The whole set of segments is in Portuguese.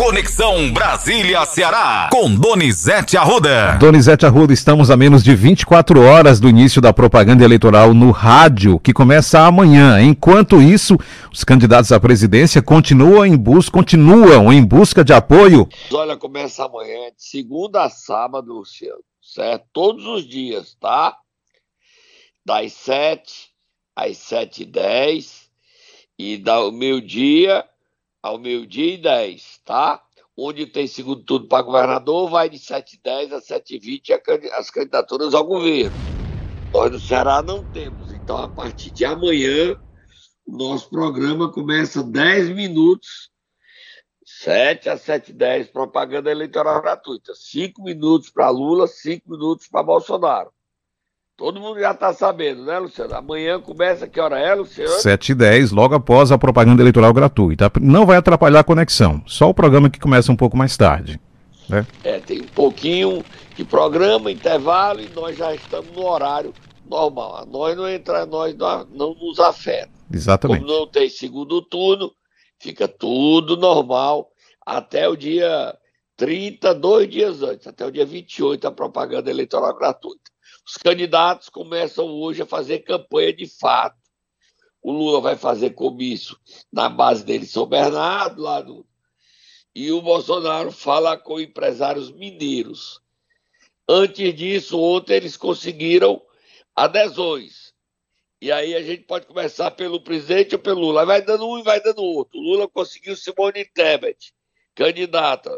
Conexão Brasília-Ceará, com Donizete Arruda. Donizete Arruda, estamos a menos de 24 horas do início da propaganda eleitoral no rádio, que começa amanhã. Enquanto isso, os candidatos à presidência continuam em busca, continuam em busca de apoio. Olha, começa amanhã, de segunda a sábado, Luciano, certo? Todos os dias, tá? Das 7 às 7 e 10 e da meio-dia ao meio-dia e 10, tá? Onde tem segundo turno para governador, vai de 7h10 a 7h20 as candidaturas ao governo. Nós no Ceará não temos. Então, a partir de amanhã, o nosso programa começa 10 minutos, 7 a 7h10, propaganda eleitoral gratuita. 5 minutos para Lula, 5 minutos para Bolsonaro. Todo mundo já está sabendo, né, Luciano? Amanhã começa, que hora é, Luciano? 7 e 10 logo após a propaganda eleitoral gratuita. Não vai atrapalhar a conexão, só o programa que começa um pouco mais tarde. Né? É, tem um pouquinho de programa, intervalo, e nós já estamos no horário normal. Nós não entra, nós não, não nos afeta. Exatamente. Como não tem segundo turno, fica tudo normal até o dia 30, dois dias antes, até o dia 28, a propaganda eleitoral gratuita. Os candidatos começam hoje a fazer campanha de fato. O Lula vai fazer comício na base dele São Bernardo, lá do... e o Bolsonaro fala com empresários mineiros. Antes disso, ontem eles conseguiram adesões. E aí a gente pode começar pelo presidente ou pelo Lula. Vai dando um e vai dando outro. O Lula conseguiu Simone Tebet, candidata.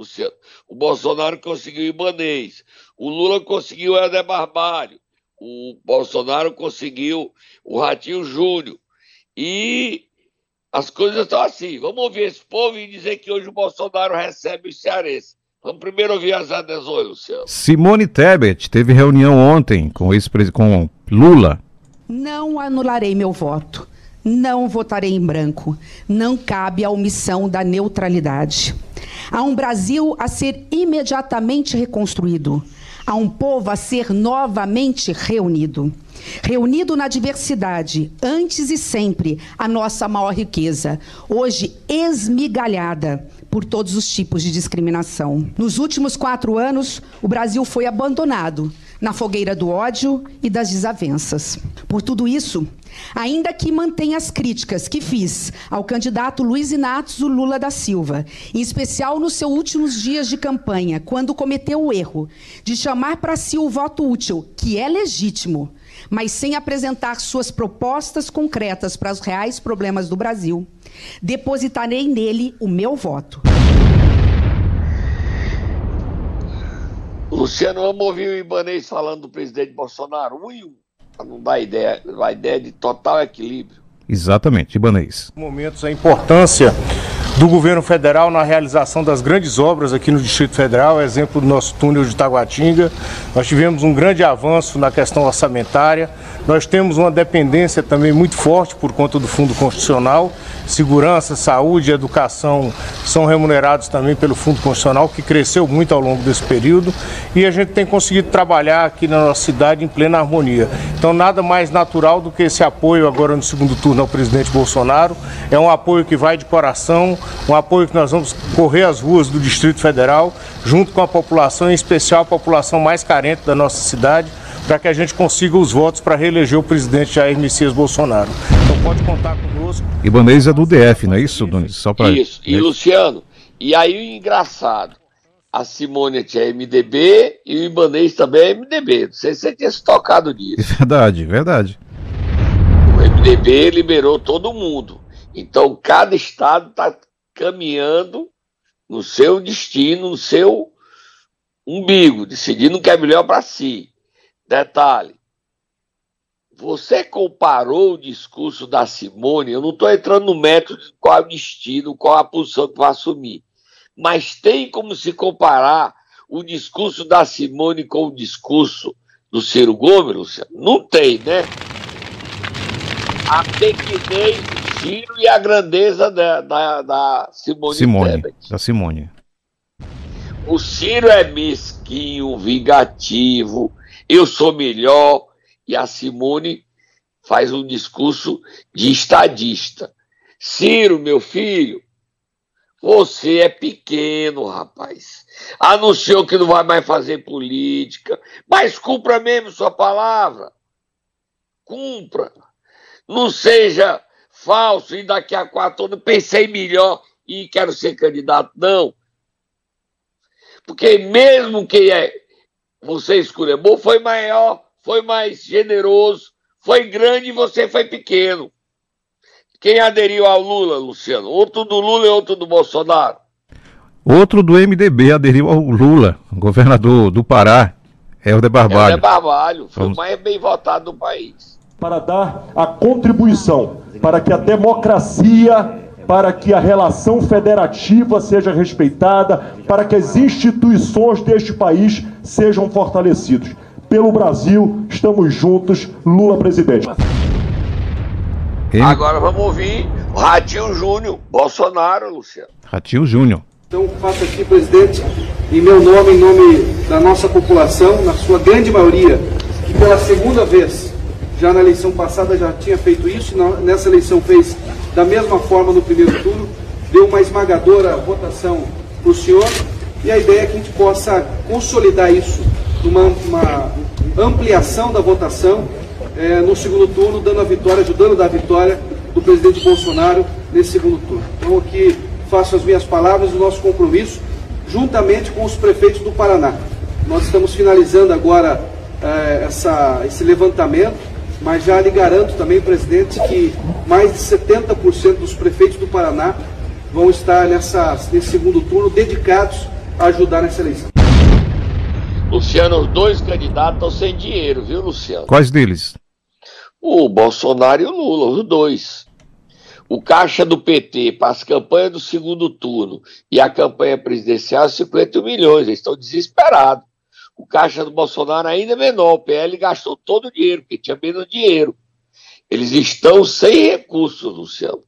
Luciano. O Bolsonaro conseguiu Ibanês. O Lula conseguiu Helder Barbalho. O Bolsonaro conseguiu o Ratinho Júnior. E as coisas estão assim. Vamos ouvir esse povo e dizer que hoje o Bolsonaro recebe os cearenses. Vamos primeiro ouvir as adesões, Luciano. Simone Tebet teve reunião ontem com, com Lula. Não anularei meu voto. Não votarei em branco. Não cabe a omissão da neutralidade. Há um Brasil a ser imediatamente reconstruído. Há um povo a ser novamente reunido. Reunido na diversidade, antes e sempre, a nossa maior riqueza, hoje esmigalhada por todos os tipos de discriminação. Nos últimos quatro anos, o Brasil foi abandonado na fogueira do ódio e das desavenças. Por tudo isso, ainda que mantenha as críticas que fiz ao candidato Luiz Inácio Lula da Silva, em especial nos seus últimos dias de campanha, quando cometeu o erro de chamar para si o voto útil, que é legítimo, mas sem apresentar suas propostas concretas para os reais problemas do Brasil, depositarei nele o meu voto. Luciano, vamos ouvir o Ibanez falando do presidente Bolsonaro, um e um, não dar ideia, a ideia de total equilíbrio. Exatamente, Ibanez. Momentos a importância do governo federal na realização das grandes obras aqui no Distrito Federal, exemplo do nosso túnel de Taguatinga. Nós tivemos um grande avanço na questão orçamentária. Nós temos uma dependência também muito forte por conta do Fundo Constitucional. Segurança, saúde educação são remunerados também pelo Fundo Constitucional, que cresceu muito ao longo desse período. E a gente tem conseguido trabalhar aqui na nossa cidade em plena harmonia. Então, nada mais natural do que esse apoio agora no segundo turno ao presidente Bolsonaro. É um apoio que vai de coração, um apoio que nós vamos correr as ruas do Distrito Federal, junto com a população, em especial a população mais carente da nossa cidade, para que a gente consiga os votos para reeleger o presidente Jair Messias Bolsonaro. Então pode contar conosco. Ibanez é do DF, não é isso, Donis? Só pra... Isso, e Luciano, e aí o engraçado, a Simone é MDB e o Ibanez também é MDB. Não sei se você tinha se tocado nisso. Verdade, verdade. O MDB liberou todo mundo. Então cada estado está caminhando no seu destino, no seu umbigo, decidindo o que é melhor para si. Detalhe: você comparou o discurso da Simone, eu não estou entrando no método de qual é o destino, qual a posição que vai assumir, mas tem como se comparar o discurso da Simone com o discurso do Ciro Gomes, Luciano? Não tem, né? A pequenez Ciro e a grandeza da, da, da Simone, Simone Tebet. Da Simone. O Ciro é mesquinho, vingativo, eu sou melhor, e a Simone faz um discurso de estadista. Ciro, meu filho, Você é pequeno, rapaz. Anunciou que não vai mais fazer política, mas cumpra mesmo sua palavra. Cumpra. Não seja falso e daqui a quatro anos pensei melhor e quero ser candidato. Não. Porque mesmo que é, você escolheu, foi maior, foi mais generoso, foi grande e você foi pequeno. Quem aderiu ao Lula, Luciano? Outro do Lula e outro do Bolsonaro? Outro do MDB aderiu ao Lula, governador do Pará, Helder Barbalho. Helder Barbalho, foi o mais bem votado do país. Para dar a contribuição para que a democracia, para que a relação federativa seja respeitada, para que as instituições deste país sejam fortalecidas. Pelo Brasil, estamos juntos, Lula presidente. Agora vamos ouvir o Ratinho Júnior, Bolsonaro, Luciano. Ratinho Júnior. Então, faço aqui, presidente, em meu nome, em nome da nossa população, na sua grande maioria, que pela segunda vez, já na eleição passada já tinha feito isso, nessa eleição fez da mesma forma no primeiro turno, deu uma esmagadora votação para o senhor, e a ideia é que a gente possa consolidar isso numa uma ampliação da votação é, no segundo turno, dando a vitória, ajudando a dar a vitória do presidente Bolsonaro nesse segundo turno. Então aqui faço as minhas palavras, o nosso compromisso, juntamente com os prefeitos do Paraná. Nós estamos finalizando agora é, essa, esse levantamento, mas já lhe garanto também, presidente, que mais de 70% dos prefeitos do Paraná vão estar nessa, nesse segundo turno dedicados a ajudar nessa eleição. Luciano, os dois candidatos estão sem dinheiro, viu, Luciano? Quais deles? O Bolsonaro e o Lula, os dois. O caixa do PT para as campanhas do segundo turno e a campanha presidencial, 50 milhões. Eles estão desesperados. O caixa do Bolsonaro ainda é menor. O PL gastou todo o dinheiro, porque tinha menos dinheiro. Eles estão sem recursos, Luciano.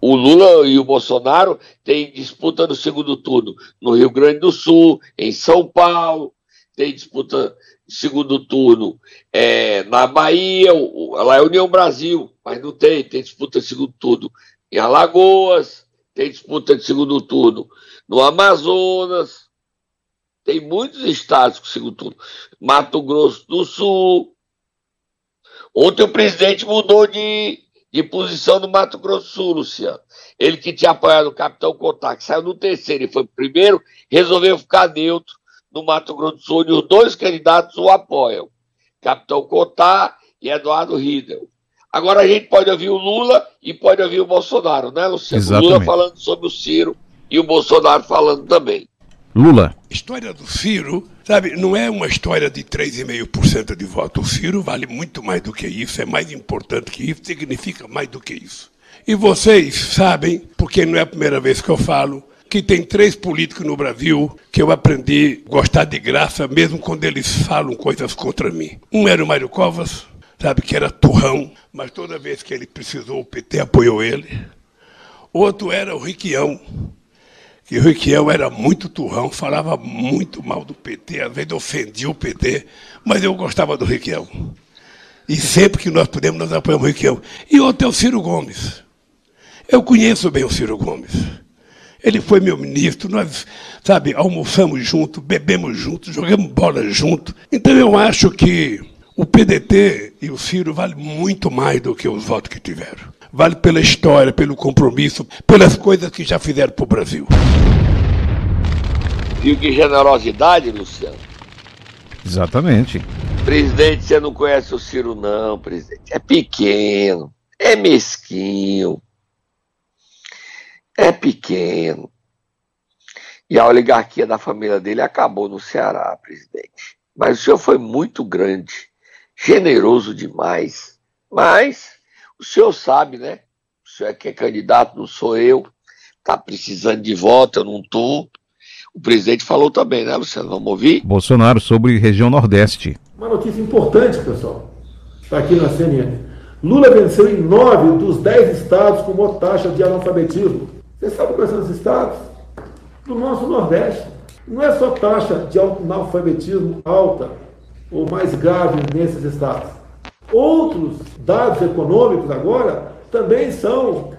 O Lula e o Bolsonaro têm disputa no segundo turno no Rio Grande do Sul, em São Paulo, tem disputa segundo turno é, na Bahia, lá é União Brasil, mas não tem, tem disputa de segundo turno em Alagoas, tem disputa de segundo turno no Amazonas, tem muitos estados com segundo turno, Mato Grosso do Sul. Ontem o presidente mudou de, de posição no Mato Grosso do Sul, Luciano. Ele que tinha apoiado o capitão Contact, saiu no terceiro e foi primeiro, resolveu ficar neutro no Mato Grosso do Sul e os dois candidatos o apoiam, Capitão Cotar e Eduardo Riedel. Agora a gente pode ouvir o Lula e pode ouvir o Bolsonaro, né, Luciano? Exatamente. O Lula falando sobre o Ciro e o Bolsonaro falando também. Lula. História do Ciro, sabe, não é uma história de 3,5% de voto. O Ciro vale muito mais do que isso, é mais importante que isso, significa mais do que isso. E vocês sabem, porque não é a primeira vez que eu falo, que tem três políticos no Brasil que eu aprendi a gostar de graça, mesmo quando eles falam coisas contra mim. Um era o Mário Covas, sabe, que era turrão, mas toda vez que ele precisou, o PT apoiou ele. Outro era o Riquião, que o Riquião era muito turrão, falava muito mal do PT, às vezes ofendia o PT, mas eu gostava do Riquião. E sempre que nós podemos, nós apoiamos o Riquião. E outro é o Ciro Gomes. Eu conheço bem o Ciro Gomes. Ele foi meu ministro, nós, sabe, almoçamos junto, bebemos junto, jogamos bola junto. Então eu acho que o PDT e o Ciro vale muito mais do que os votos que tiveram. Vale pela história, pelo compromisso, pelas coisas que já fizeram para o Brasil. Viu que generosidade, Luciano? Exatamente. Presidente, você não conhece o Ciro, não, presidente. É pequeno, é mesquinho, é pequeno. E a oligarquia da família dele acabou no Ceará, presidente. Mas o senhor foi muito grande, generoso demais. Mas o senhor sabe, né? O senhor é que é candidato, não sou eu. Está precisando de voto, eu não estou. O presidente falou também, né, Luciano? Vamos ouvir? Bolsonaro sobre região Nordeste. Uma notícia importante, pessoal. Está aqui na CNN. Lula venceu em nove dos dez estados com maior taxa de analfabetismo. Você sabe quais são os estados? Do nosso Nordeste. Não é só taxa de analfabetismo alta ou mais grave nesses estados. Outros dados econômicos agora também são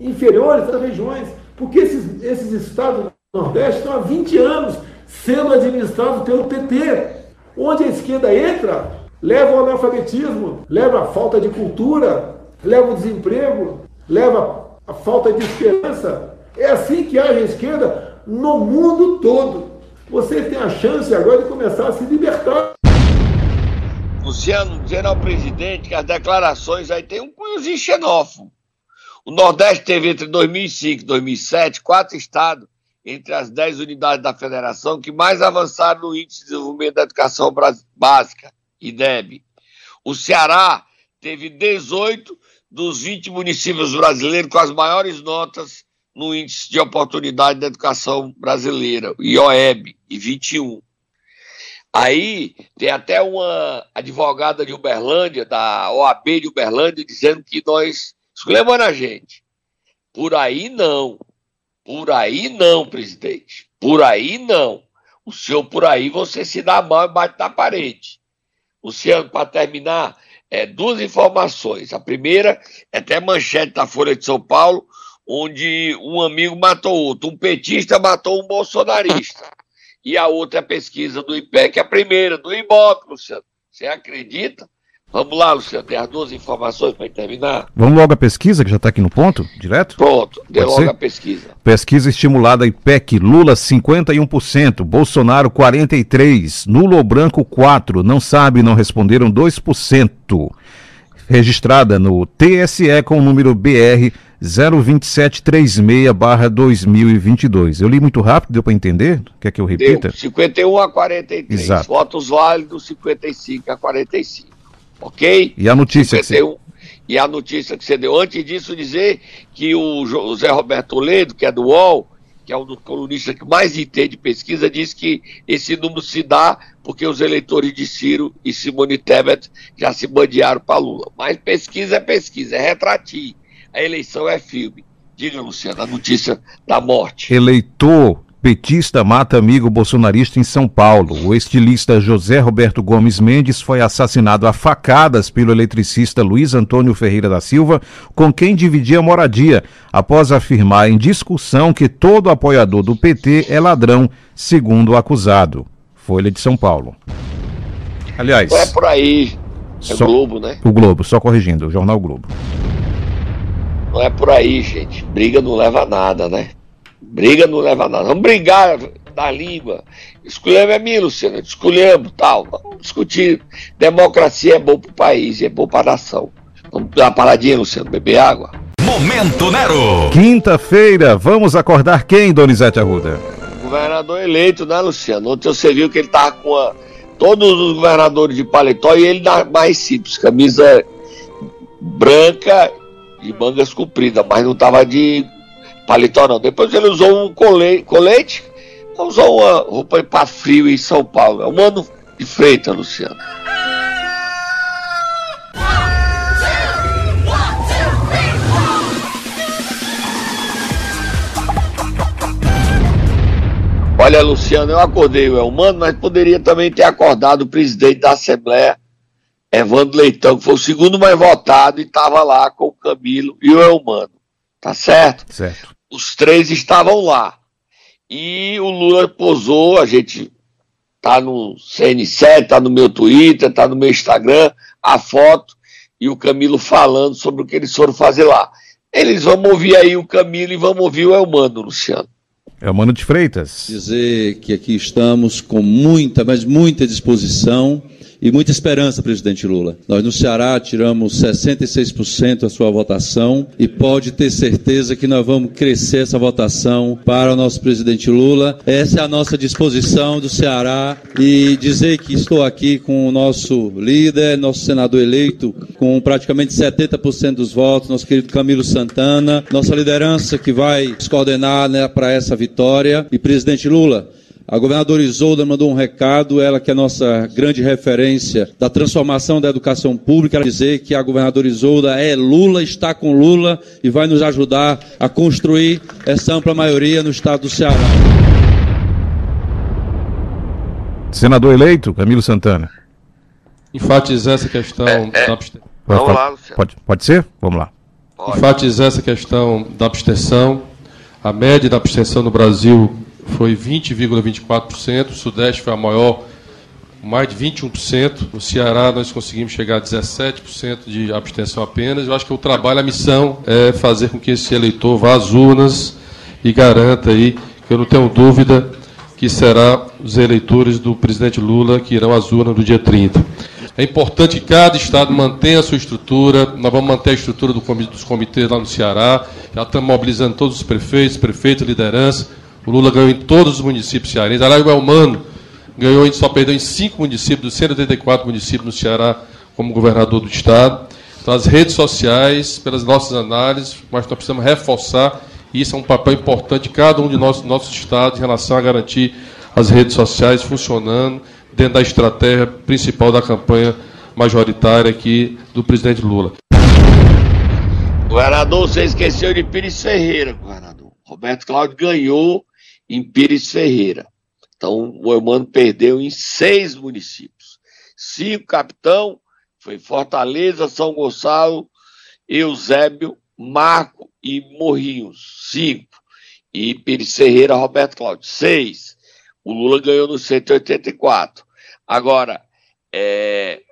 inferiores às regiões, porque esses, esses estados do Nordeste estão há 20 anos sendo administrados pelo PT, onde a esquerda entra, leva o analfabetismo, leva a falta de cultura, leva o desemprego, leva a falta de esperança. É assim que age a esquerda no mundo todo. Vocês têm a chance agora de começar a se libertar. Luciano, dizendo ao presidente que as declarações aí tem um cunhozinho xenófobo. O Nordeste teve entre 2005 e 2007 quatro estados entre as dez unidades da federação que mais avançaram no Índice de Desenvolvimento da Educação Básica, IDEB. O Ceará teve 18 dos 20 municípios brasileiros com as maiores notas no Índice de Oportunidade da Educação Brasileira, IOEB, e 21. Aí tem até uma advogada de Uberlândia, da OAB de Uberlândia, dizendo que nós escolhemos a gente. Por aí não. Por aí não, presidente. Por aí não. O senhor por aí você se dá mal e bate na parede. Luciano, para terminar, é, duas informações. A primeira é até manchete da Folha de São Paulo, onde um amigo matou outro. Um petista matou um bolsonarista. E a outra é a pesquisa do IPEC, a primeira, do IBOP, Luciano. Você acredita? Vamos lá, Luciano, tem as duas informações para terminar. Vamos logo à pesquisa, que já está aqui no ponto, direto? Pronto, dê logo ser? a pesquisa. Pesquisa estimulada IPEC, Lula 51%, Bolsonaro 43%, nulo ou branco 4%, não sabe, não responderam 2%. Registrada no TSE com o número BR 02736-2022. Eu li muito rápido, deu para entender? Quer que eu repita? Deu, 51 a 43. Exato. Votos válidos 55 a 45 ok? E a notícia 51, que você... E a notícia que você deu. Antes disso, dizer que o José Roberto Toledo, que é do UOL, que é um dos colunistas que mais entende pesquisa, diz que esse número se dá porque os eleitores de Ciro e Simone Tebet já se bandearam para Lula. Mas pesquisa é pesquisa, é retratir. A eleição é filme. Diga, Luciano, a notícia da morte. Eleitor Petista mata amigo bolsonarista em São Paulo. O estilista José Roberto Gomes Mendes foi assassinado a facadas pelo eletricista Luiz Antônio Ferreira da Silva, com quem dividia moradia, após afirmar em discussão que todo apoiador do PT é ladrão, segundo o acusado. Folha de São Paulo. Aliás. é por aí. É só, Globo, né? O Globo, só corrigindo, o jornal Globo. Não é por aí, gente. Briga não leva a nada, né? Briga não leva a nada. Vamos brigar da língua. Escolhemos é mim, Luciano. Escolhemos, tal. Vamos discutir. Democracia é bom para o país, é bom para a nação. Vamos dar uma paradinha, Luciano, beber água. Momento Nero. Quinta-feira, vamos acordar quem, Donizete Arruda? Governador eleito, né, Luciano? Ontem você viu que ele estava com a... todos os governadores de paletó e ele mais simples, camisa branca e mangas compridas, mas não estava de paletó não. Depois ele usou um colete, colete usou uma roupa para frio em São Paulo. É um ano de Freitas, Luciano. Olha, Luciano, eu acordei o Elmano, mas poderia também ter acordado o presidente da Assembleia, Evandro Leitão, que foi o segundo mais votado e estava lá com o Camilo e o Elmano. Tá certo? Certo. Os três estavam lá. E o Lula posou, a gente tá no CN7, tá no meu Twitter, tá no meu Instagram, a foto e o Camilo falando sobre o que eles foram fazer lá. Eles vão ouvir aí o Camilo e vão ouvir o Elmano, Luciano. Elmano de Freitas. Dizer que aqui estamos com muita, mas muita disposição e muita esperança, presidente Lula. Nós no Ceará tiramos 66% da sua votação e pode ter certeza que nós vamos crescer essa votação para o nosso presidente Lula. Essa é a nossa disposição do Ceará e dizer que estou aqui com o nosso líder, nosso senador eleito, com praticamente 70% dos votos, nosso querido Camilo Santana, nossa liderança que vai se coordenar né, para essa vitória. E presidente Lula, a governadora Isolda mandou um recado, ela que é a nossa grande referência da transformação da educação pública, ela dizer que a governadora Isolda é Lula, está com Lula e vai nos ajudar a construir essa ampla maioria no estado do Ceará. Senador eleito, Camilo Santana. Enfatizar essa questão é, é. da Vamos lá, Luciano. Pode, pode ser? Vamos lá. enfatizar essa questão da abstenção. A média da abstenção no Brasil foi 20,24%, o Sudeste foi a maior, mais de 21%. No Ceará nós conseguimos chegar a 17% de abstenção apenas. Eu acho que o trabalho, a missão é fazer com que esse eleitor vá às urnas e garanta aí, que eu não tenho dúvida que será os eleitores do presidente Lula que irão às urnas no dia 30. É importante que cada estado mantenha a sua estrutura. Nós vamos manter a estrutura do dos comitês lá no Ceará. Já estamos mobilizando todos os prefeitos, prefeitos, liderança. O Lula ganhou em todos os municípios cearenses. Aliás, o Elmano ganhou, só perdeu em cinco municípios, dos 184 municípios no Ceará, como governador do estado. Então, as redes sociais, pelas nossas análises, mas nós precisamos reforçar e isso é um papel importante de cada um de nossos, nossos estados em relação a garantir as redes sociais funcionando dentro da estratégia principal da campanha majoritária aqui do presidente Lula. Governador, você esqueceu de Pires Ferreira, governador. Roberto Cláudio ganhou em Pires Ferreira. Então, o Eumano perdeu em seis municípios. Cinco capitão, foi Fortaleza, São Gonçalo, Eusébio, Marco e Morrinhos, cinco. E Pires Ferreira, Roberto Cláudio, seis. O Lula ganhou no 184. Agora, é,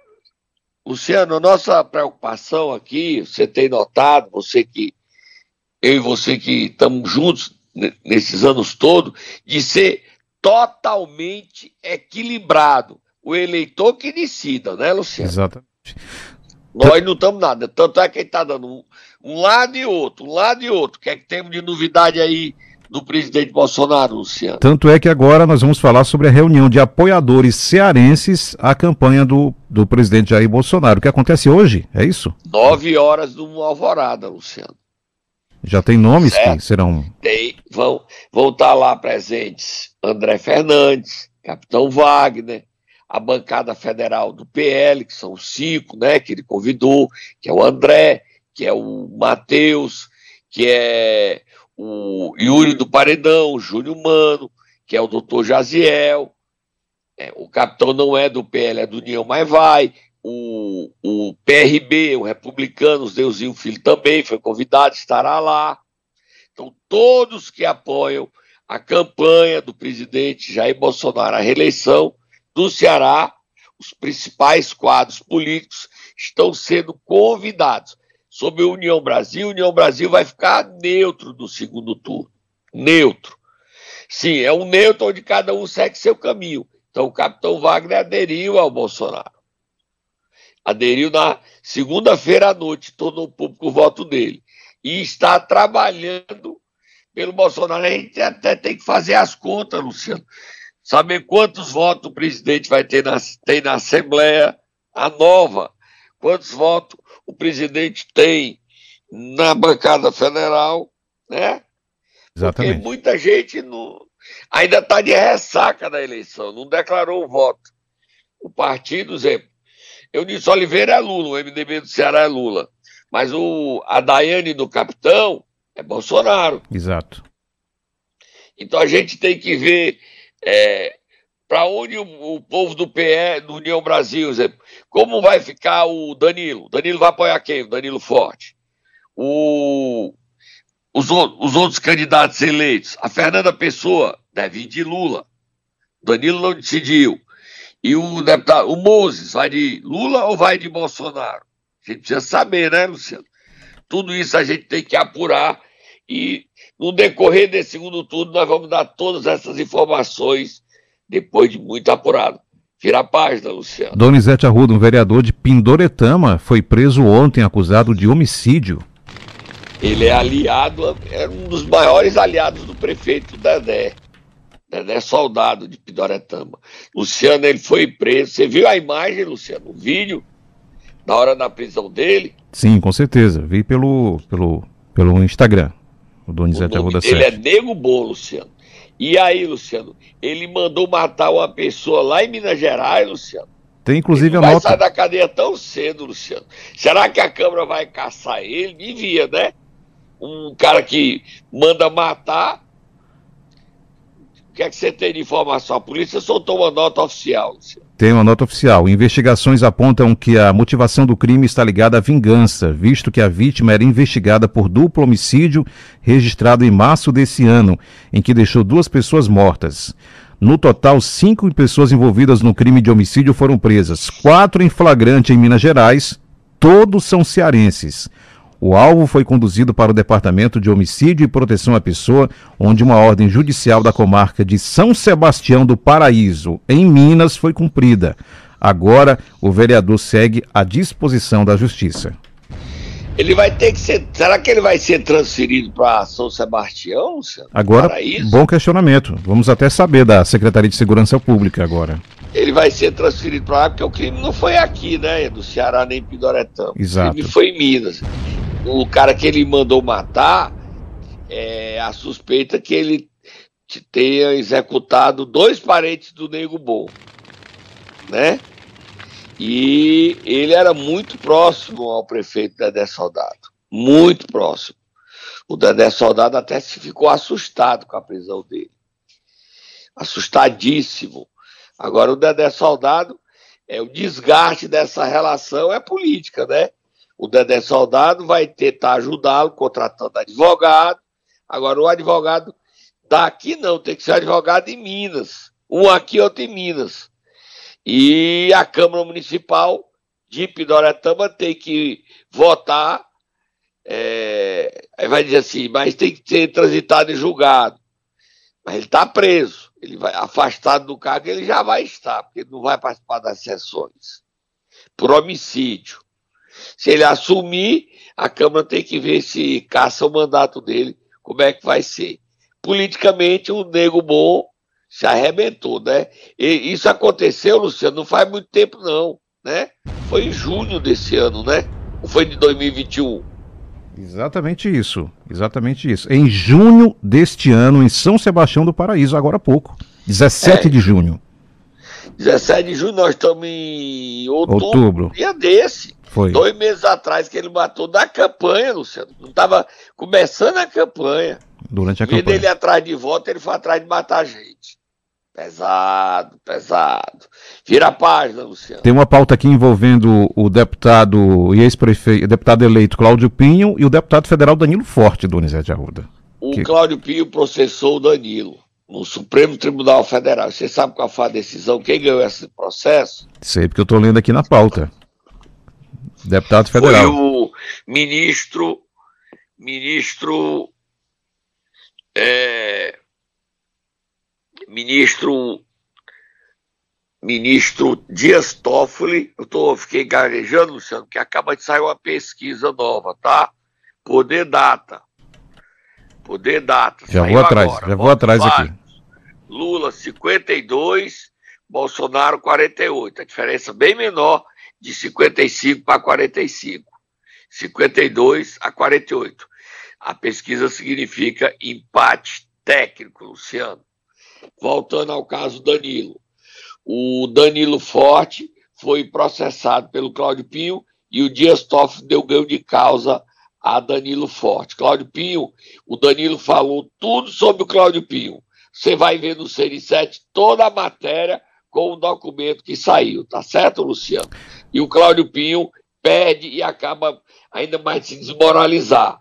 Luciano, nossa preocupação aqui, você tem notado, você que, eu e você que estamos juntos nesses anos todos, de ser totalmente equilibrado. O eleitor que decida, né, Luciano? Exatamente. Nós não estamos nada. Tanto é que ele está dando um, um lado e outro, um lado e outro. O que é que temos de novidade aí do presidente Bolsonaro, Luciano? Tanto é que agora nós vamos falar sobre a reunião de apoiadores cearenses à campanha do, do presidente Jair Bolsonaro. O que acontece hoje? É isso? Nove horas no Alvorada, Luciano. Já tem nomes certo? que serão. Tem, vão, estar lá presentes André Fernandes, Capitão Wagner, a bancada federal do PL, que são cinco, né, que ele convidou, que é o André, que é o Matheus, que é o Yuri do Paredão, o Júlio Mano, que é o doutor Jaziel, é, o capitão não é do PL, é do União Mas Vai, o, o PRB, o Republicanos, Deusinho Filho também foi convidado, estará lá. Então, todos que apoiam a campanha do presidente Jair Bolsonaro à reeleição do Ceará, os principais quadros políticos estão sendo convidados. Sobre a União Brasil, a União Brasil vai ficar neutro no segundo turno. Neutro. Sim, é um neutro onde cada um segue seu caminho. Então o capitão Wagner aderiu ao Bolsonaro. Aderiu na segunda-feira à noite, tornou público o voto dele. E está trabalhando pelo Bolsonaro. A gente até tem que fazer as contas, Luciano saber quantos votos o presidente vai ter na, tem na Assembleia, a nova, quantos votos o presidente tem na bancada federal, né? Exatamente. Porque muita gente não, ainda está de ressaca da eleição, não declarou o voto. O partido, exemplo, Eunice Oliveira é Lula, o MDB do Ceará é Lula, mas o, a Daiane do Capitão é Bolsonaro. Exato. Então a gente tem que ver é, para onde o, o, povo do PE, do União Brasil, como vai ficar o Danilo? Danilo vai apoiar quem? O Danilo Forte. O, os, os outros candidatos eleitos. A Fernanda Pessoa deve ir de Lula. Danilo não decidiu. E o deputado, o Moses, vai de Lula ou vai de Bolsonaro? A gente precisa saber, né, Luciano? Tudo isso a gente tem que apurar e no decorrer desse segundo turno, nós vamos dar todas essas informações depois de muito apurado. Vira a página, Luciano. Donizete Arruda, um vereador de Pindoretama, foi preso ontem acusado de homicídio. Ele é aliado, é um dos maiores aliados do prefeito Dedé. Dedé é soldado de Pindoretama. Luciano, ele foi preso. Você viu a imagem, Luciano? O vídeo? Na hora da prisão dele? Sim, com certeza. Vi pelo, pelo, pelo Instagram. O Donizete Arruda Ele é Nego Bom, Luciano. E aí, Luciano, ele mandou matar uma pessoa lá em Minas Gerais, Luciano. Tem inclusive ele a vai nota. sair da cadeia tão cedo, Luciano. Será que a Câmara vai caçar ele? Devia, né? Um cara que manda matar. O que é que você tem de informação? A polícia soltou uma nota oficial. Tem uma nota oficial. Investigações apontam que a motivação do crime está ligada à vingança, visto que a vítima era investigada por duplo homicídio registrado em março desse ano, em que deixou duas pessoas mortas. No total, cinco pessoas envolvidas no crime de homicídio foram presas, quatro em flagrante em Minas Gerais, todos são cearenses. O alvo foi conduzido para o Departamento de Homicídio e Proteção à Pessoa, onde uma ordem judicial da comarca de São Sebastião do Paraíso, em Minas, foi cumprida. Agora, o vereador segue à disposição da Justiça. Ele vai ter que ser. Será que ele vai ser transferido para São Sebastião? Agora, Paraíso? bom questionamento. Vamos até saber da Secretaria de Segurança Pública agora. Ele vai ser transferido para lá porque o crime não foi aqui, né? Do Ceará nem Pidoretama. Exato. O crime foi em Minas. O cara que ele mandou matar, é a suspeita que ele tenha executado dois parentes do Nego Bom, né? E ele era muito próximo ao prefeito Dedé Soldado, muito próximo. O Dedé Soldado até se ficou assustado com a prisão dele, assustadíssimo. Agora o Dedé Soldado, é o desgaste dessa relação é política, né? O Dedé Soldado vai tentar ajudá-lo contratando advogado. Agora o advogado daqui não, tem que ser advogado em Minas. Um aqui, outro em Minas. E a Câmara Municipal de Pidoretama tem que votar. é, aí vai dizer assim, mas tem que ser transitado e julgado. Mas ele está preso. Ele vai afastado do cargo, ele já vai estar, porque ele não vai participar das sessões. Por homicídio. Se ele assumir, a Câmara tem que ver se caça o mandato dele, como é que vai ser. Politicamente, o Nego Bom se arrebentou, né? E isso aconteceu, Luciano, não faz muito tempo, não, né? Foi em junho desse ano, né? Ou foi de 2021? Exatamente isso, exatamente isso. Em junho deste ano, em São Sebastião do Paraíso, agora há pouco. 17 É. de junho. 17 de junho, nós estamos em outubro, Outubro. dia desse. Foi. Dois meses atrás que ele matou da campanha, Luciano. Não estava começando a campanha. Durante a vez campanha. dele ir atrás de voto, ele foi atrás de matar gente. Pesado, pesado. Vira a página, Luciano. Tem uma pauta aqui envolvendo o deputado e ex-prefeito, deputado eleito Cláudio Pinho e o deputado federal Danilo Forte, Donizete Arruda. O Que- Cláudio Pinho processou o Danilo no Supremo Tribunal Federal. Você sabe qual foi a decisão? Quem ganhou esse processo? Sei porque eu estou lendo aqui na pauta. Deputado Foi federal. o ministro. Ministro. é, ministro. Ministro Dias Toffoli. Eu tô, fiquei gaguejando, Luciano, porque acaba de sair uma pesquisa nova, tá? Poder Data. Poder Data. Já saiu vou atrás, agora. já vou Bota atrás aqui. Lula 52, Bolsonaro 48. A diferença bem menor de 55 para 45. 52 a 48. A pesquisa significa empate técnico, Luciano. Voltando ao caso Danilo. O Danilo Forte foi processado pelo Cláudio Pinho e o Dias Toffoli deu ganho de causa a Danilo Forte. Cláudio Pinho, o Danilo falou tudo sobre o Cláudio Pinho. Você vai ver no CN7 toda a matéria com o documento que saiu, tá certo, Luciano? E o Cláudio Pinho perde e acaba ainda mais se desmoralizar.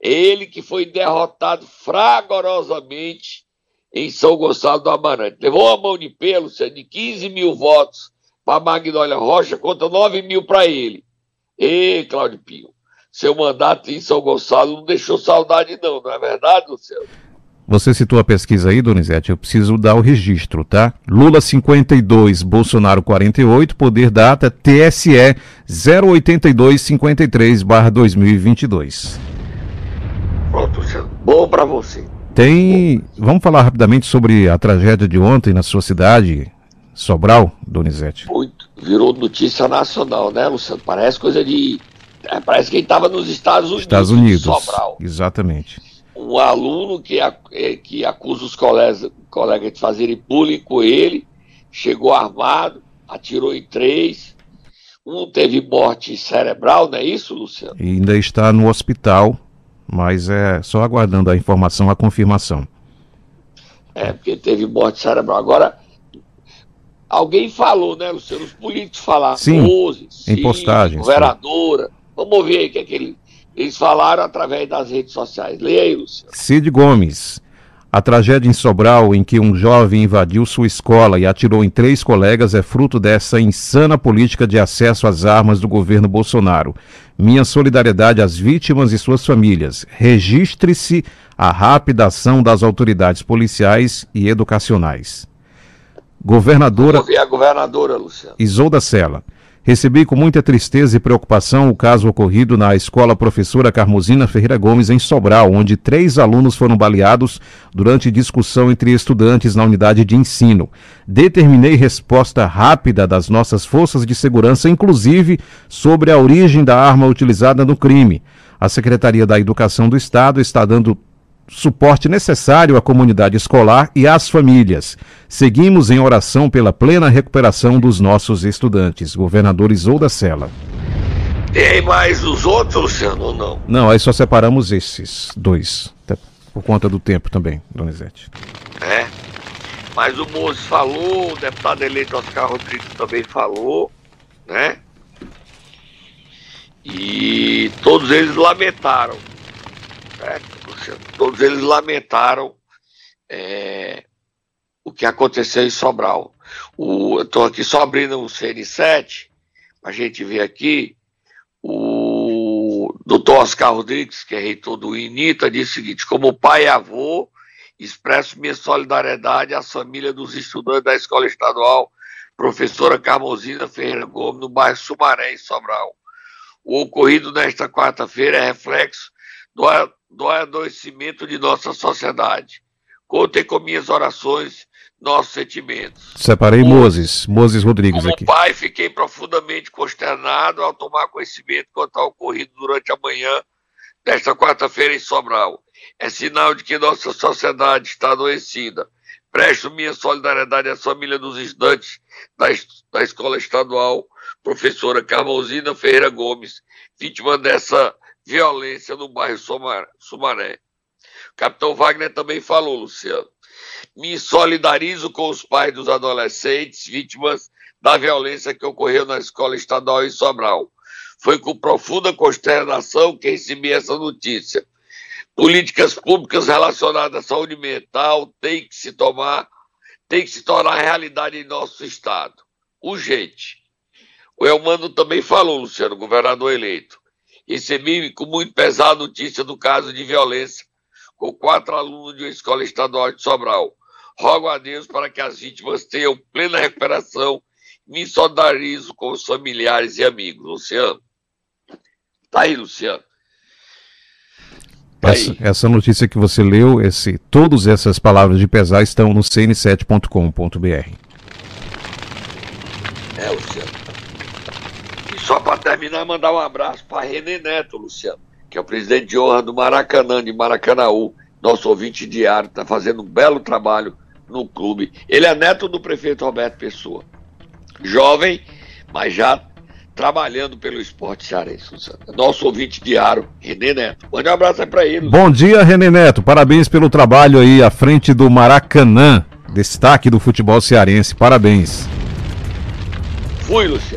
Ele que foi derrotado fragorosamente em São Gonçalo do Amarante. Levou uma mão de pelo, Luciano, de 15 mil votos para Magnólia Rocha contra 9 mil para ele. Ei, Cláudio Pinho, seu mandato em São Gonçalo não deixou saudade não, não é verdade, Luciano? Você citou a pesquisa aí, Donizete, eu preciso dar o registro, tá? Lula 52, Bolsonaro 48, poder data TSE 08253 2022. Pronto, Luciano. Bom para você. Tem. Vamos falar rapidamente sobre a tragédia de ontem na sua cidade, Sobral, Donizete. Muito. Virou notícia nacional, né, Luciano? Parece coisa de. é, parece que ele estava nos Estados Unidos. Estados Unidos. Sobral. Exatamente. Um aluno que, eh, que acusa os colegas, colegas de fazerem bullying com ele, chegou armado, atirou em três. Um teve morte cerebral, não é isso, Luciano? E ainda está no hospital, mas é só aguardando a informação, a confirmação. É, porque teve morte cerebral. Agora, alguém falou, né, Luciano? Os políticos falaram. Sim, Rose, em postagens, Governadora. Vamos ouvir aí o que, é que ele, eles falaram através das redes sociais. Leia aí, Luciano. Cid Gomes. A tragédia em Sobral, em que um jovem invadiu sua escola e atirou em três colegas, é fruto dessa insana política de acesso às armas do governo Bolsonaro. Minha solidariedade às vítimas e suas famílias. Registre-se a rápida ação das autoridades policiais e educacionais. Governadora. Ouvir a governadora, Luciano. Isolda Sela. Recebi com muita tristeza e preocupação o caso ocorrido na escola professora Carmosina Ferreira Gomes, em Sobral, onde três alunos foram baleados durante discussão entre estudantes na unidade de ensino. Determinei resposta rápida das nossas forças de segurança, inclusive sobre a origem da arma utilizada no crime. A Secretaria da Educação do Estado está dando suporte necessário à comunidade escolar e às famílias. Seguimos em oração pela plena recuperação dos nossos estudantes. Governador Isolda Sela. Tem mais os outros, Luciano, ou não? Não, aí só separamos esses dois. até Por conta do tempo também, Donizete. É. Mas o Moses falou, o deputado eleito Oscar Rodrigues também falou, né? E todos eles lamentaram, certo? Todos eles lamentaram é, o que aconteceu em Sobral. O, eu estou aqui só abrindo o CN7, a gente ver aqui, o doutor Oscar Rodrigues, que é reitor do INITA, disse o seguinte: como pai e avô, expresso minha solidariedade às famílias dos estudantes da Escola Estadual Professora Carmosina Ferreira Gomes, no bairro Sumaré, em Sobral. O ocorrido nesta quarta-feira é reflexo do, do adoecimento de nossa sociedade. Contem com minhas orações, nossos sentimentos. Separei Moses, Moses Rodrigues Como aqui. pai, fiquei profundamente consternado ao tomar conhecimento quanto ao ocorrido durante a manhã desta quarta-feira em Sobral. É sinal de que nossa sociedade está adoecida. Presto minha solidariedade à família dos estudantes da, da Escola Estadual Professora Carmosina Ferreira Gomes, vítima dessa violência no bairro Sumaré. O capitão Wagner também falou, Luciano. Me solidarizo com os pais dos adolescentes vítimas da violência que ocorreu na escola estadual em Sobral. Foi com profunda consternação que recebi essa notícia. Políticas públicas relacionadas à saúde mental têm que se tomar, têm que se tornar realidade em nosso estado. Urgente. O Elmano também falou, Luciano, governador eleito. Recebi com muito pesar a notícia do caso de violência com quatro alunos de uma escola estadual de Sobral. Rogo a Deus para que as vítimas tenham plena recuperação. Me solidarizo com os familiares e amigos. Luciano. Tá aí, Luciano. Tá Essa, essa notícia que você leu, esse, todas essas palavras de pesar estão no cn7.com.br. É, Luciano. Só para terminar, mandar um abraço para René Neto, Luciano, que é o presidente de honra do Maracanã, de Maracanaú, nosso ouvinte diário, está fazendo um belo trabalho no clube. Ele é neto do prefeito Roberto Pessoa. Jovem, mas já trabalhando pelo esporte cearense, Luciano. Nosso ouvinte diário, René Neto. Mande um abraço aí para ele. Bom dia, René Neto. Parabéns pelo trabalho aí à frente do Maracanã. Destaque do futebol cearense. Parabéns. Fui, Luciano.